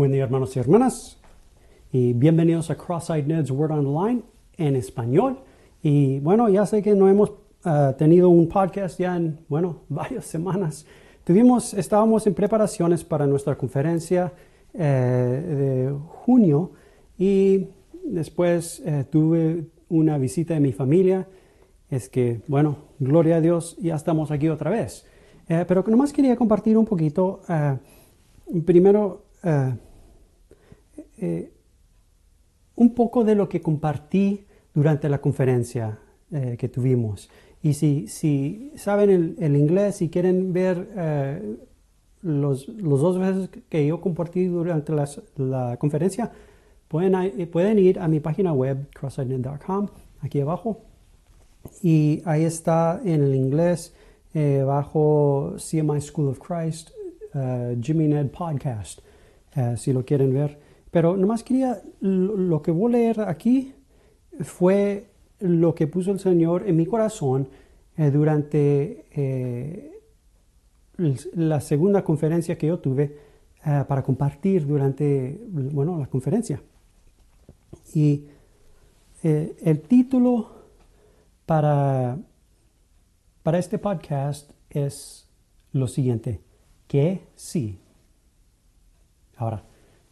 Buen día hermanos y hermanas y bienvenidos a Cross-Eyed Ned's Word Online en español. Y bueno, ya sé que no hemos uh, tenido un podcast ya en, bueno, varias semanas. Tuvimos, estábamos en preparaciones para nuestra conferencia eh, de junio y después eh, tuve una visita de mi familia. Es que, bueno, gloria a Dios, ya estamos aquí otra vez. Eh, pero nomás quería compartir un poquito, primero, un poco de lo que compartí durante la conferencia que tuvimos. Y si, saben el, inglés y quieren ver eh, los, los, dos veces que yo compartí durante la conferencia, pueden, pueden ir a mi página web, crossided.com, aquí abajo. Y ahí está en el inglés, eh, bajo CMI School of Christ, Jimmy Ned Podcast, si lo quieren ver. Pero nomás quería, lo que voy a leer aquí fue lo que puso el Señor en mi corazón eh, durante eh, la segunda conferencia que yo tuve eh, para compartir durante bueno, la conferencia. Y el título para, para este podcast es lo siguiente, que sí. Ahora,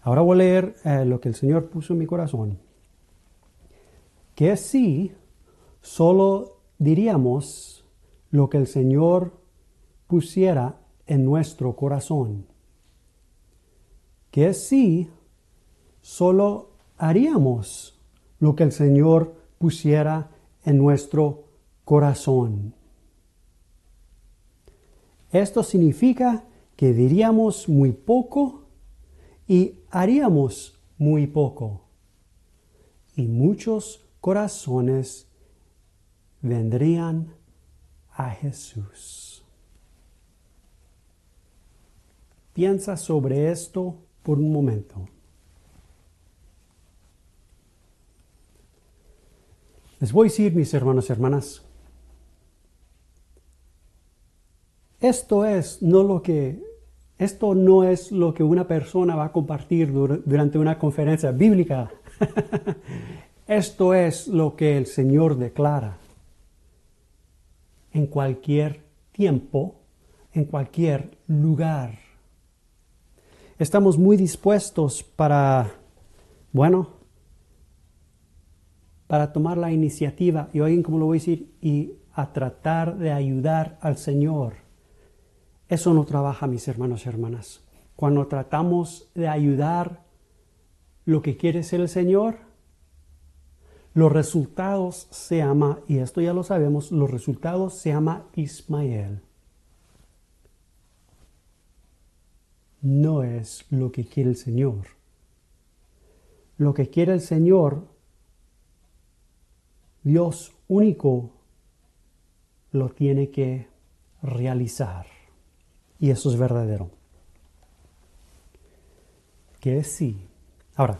ahora voy a leer lo que el Señor puso en mi corazón que si solo diríamos lo que el Señor pusiera en nuestro corazón. Que si solo haríamos lo que el Señor pusiera en nuestro corazón. Esto significa que diríamos muy poco y haríamos muy poco. Y muchos corazones vendrían a Jesús. Piensa sobre esto por un momento. Les voy a decir, mis hermanos y hermanas, esto es no lo que esto no es lo que una persona va a compartir durante una conferencia bíblica. Esto es lo que el Señor declara. En cualquier tiempo, en cualquier lugar. Estamos muy dispuestos para, bueno, para tomar la iniciativa, y oigan cómo lo voy a decir, y a tratar de ayudar al Señor. Eso no trabaja, mis hermanos y hermanas. Cuando tratamos de ayudar lo que quiere ser el Señor, los resultados se llama, y esto ya lo sabemos, los resultados se llama Ismael. No es lo que quiere el Señor. Lo que quiere el Señor, Dios único, lo tiene que realizar. Y eso es verdadero. Que sí. Ahora,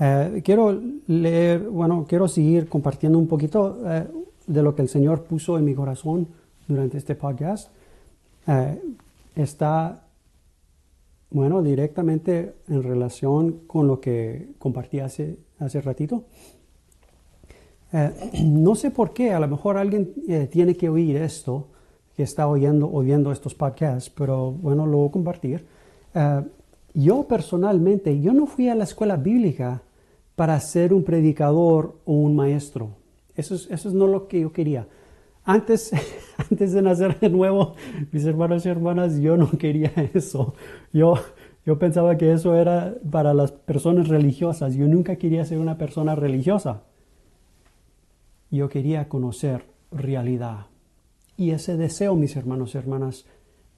eh, quiero leer, bueno, quiero seguir compartiendo un poquito eh, de lo que el Señor puso en mi corazón durante este podcast. Eh, está, bueno, directamente en relación con lo que compartí hace, hace ratito. no sé por qué, a lo mejor alguien tiene que oír esto, que está oyendo, oyendo estos podcasts, pero bueno, lo voy a compartir. yo personalmente, yo no fui a la escuela bíblica para ser un predicador o un maestro. Eso es, eso es no lo que yo quería. Antes, antes de nacer de nuevo, mis hermanos y hermanas, yo no quería eso. Yo, yo pensaba que eso era para las personas religiosas. Yo nunca quería ser una persona religiosa. Yo quería conocer realidad. Y ese deseo, mis hermanos y hermanas,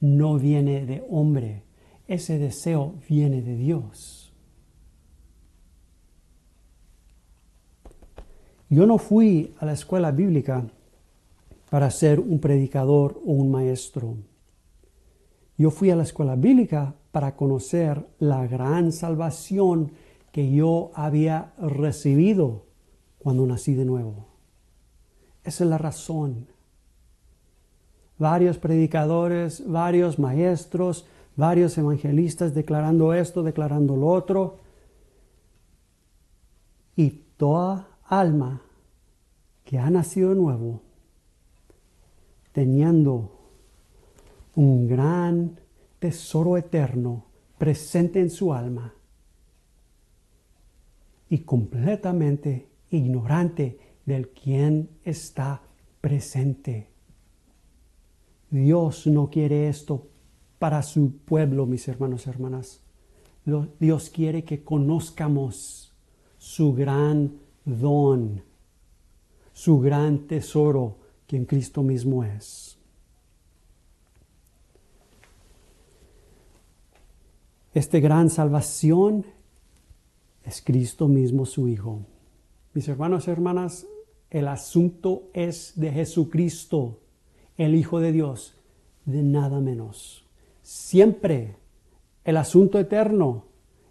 no viene de hombre. Ese deseo viene de Dios. Yo no fui a la escuela bíblica para ser un predicador o un maestro. Yo fui a la escuela bíblica para conocer la gran salvación que yo había recibido cuando nací de nuevo. Esa es la razón. Varios predicadores, varios maestros, varios evangelistas declarando esto, declarando lo otro. Y toda alma que ha nacido nuevo, teniendo un gran tesoro eterno presente en su alma y completamente ignorante del quien está presente. Dios no quiere esto para su pueblo, mis hermanos y hermanas. Dios quiere que conozcamos su gran don, su gran tesoro, que en Cristo mismo es. Esta gran salvación es Cristo mismo su Hijo. Mis hermanos y hermanas, el asunto es de Jesucristo, el Hijo de Dios, de nada menos. Siempre el asunto eterno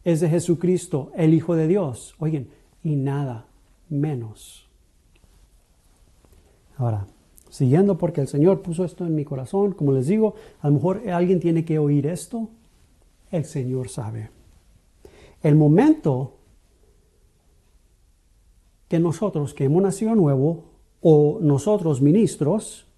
es de Jesucristo, el Hijo de Dios. Oigan, y nada menos. Ahora, siguiendo porque el Señor puso esto en mi corazón, como les digo, a lo mejor alguien tiene que oír esto, el Señor sabe. El momento que nosotros que hemos nacido nuevo o nosotros ministros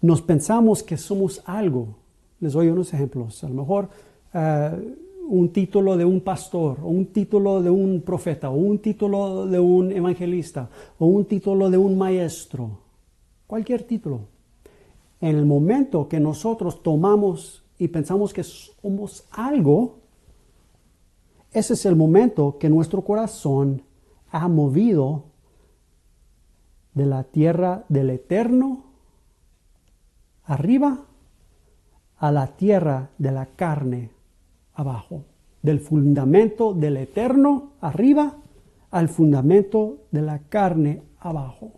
nos pensamos que somos algo. Les doy unos ejemplos. A lo mejor eh, un título de un pastor, o un título de un profeta, o un título de un evangelista, o un título de un maestro. Cualquier título. En el momento que nosotros tomamos y pensamos que somos algo, ese es el momento que nuestro corazón ha movido de la tierra del eterno arriba a la tierra de la carne abajo. Del fundamento del eterno arriba al fundamento de la carne abajo.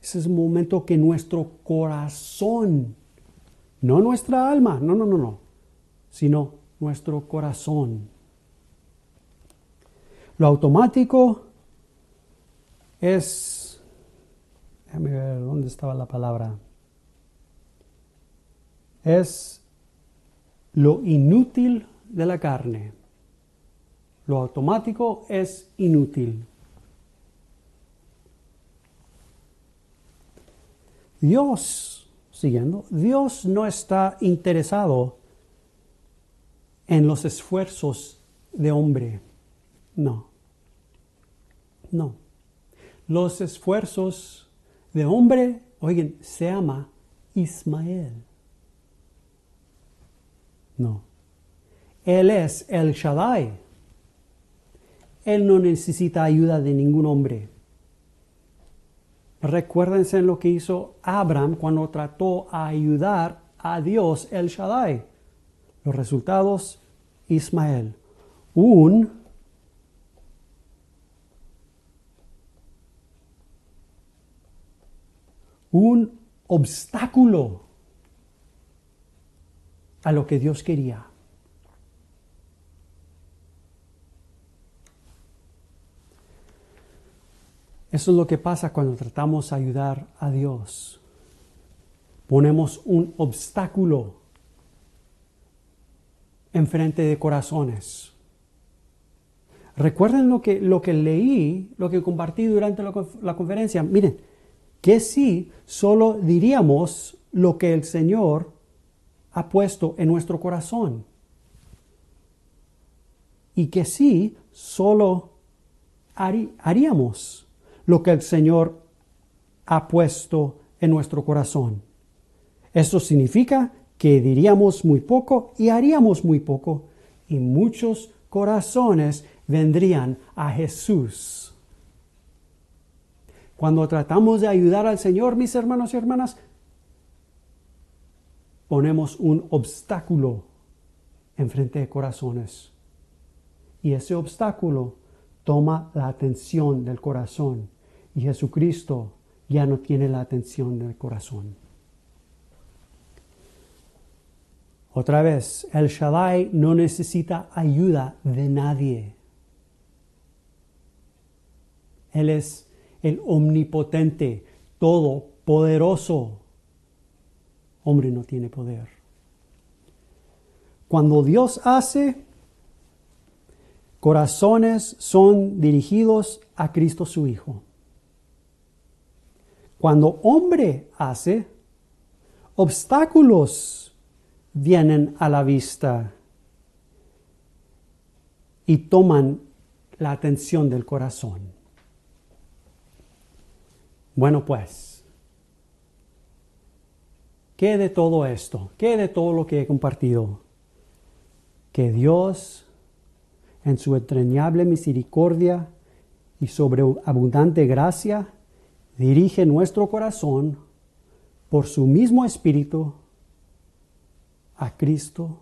Ese es el momento que nuestro corazón, no nuestra alma, no, no, no, no, sino nuestro corazón. Lo automático es, déjame ver dónde estaba la palabra, es lo inútil de la carne. Lo automático es inútil. Dios, siguiendo, Dios no está interesado en los esfuerzos de hombre. No. No. Los esfuerzos de hombre, oigan, se llama Ismael. No. Él es el Shaddai. Él no necesita ayuda de ningún hombre. Recuérdense en lo que hizo Abraham cuando trató a ayudar a Dios el Shaddai. Los resultados Ismael, un un obstáculo a lo que Dios quería. Eso es lo que pasa cuando tratamos de ayudar a Dios. Ponemos un obstáculo enfrente de corazones. Recuerden lo que, lo que leí, lo que compartí durante la, la conferencia. Miren, que si solo diríamos lo que el Señor ha puesto en nuestro corazón. Y que si solo haríamos lo que el Señor ha puesto en nuestro corazón. Esto significa que diríamos muy poco y haríamos muy poco, y muchos corazones vendrían a Jesús. Cuando tratamos de ayudar al Señor, mis hermanos y hermanas, ponemos un obstáculo enfrente de corazones. Y ese obstáculo toma la atención del corazón. Y Jesucristo ya no tiene la atención del corazón. Otra vez, el Shaddai no necesita ayuda de nadie. Él es el omnipotente, todopoderoso. Hombre no tiene poder. Cuando Dios hace, corazones son dirigidos a Cristo su Hijo. Cuando hombre hace, obstáculos vienen a la vista y toman la atención del corazón. Bueno, pues, ¿qué de todo esto? ¿Qué de todo lo que he compartido? Que Dios, en su entrañable misericordia y sobreabundante gracia, dirige nuestro corazón por su mismo espíritu a Cristo,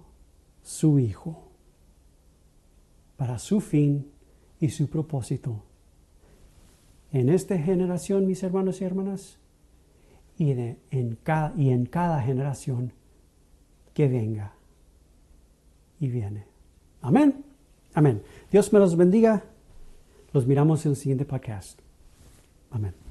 su Hijo, para su fin y su propósito. En esta generación, mis hermanos y hermanas, y, en, cada, y en cada generación que venga y viene. Amén. Amén. Dios me los bendiga. Los miramos en el siguiente podcast. Amén.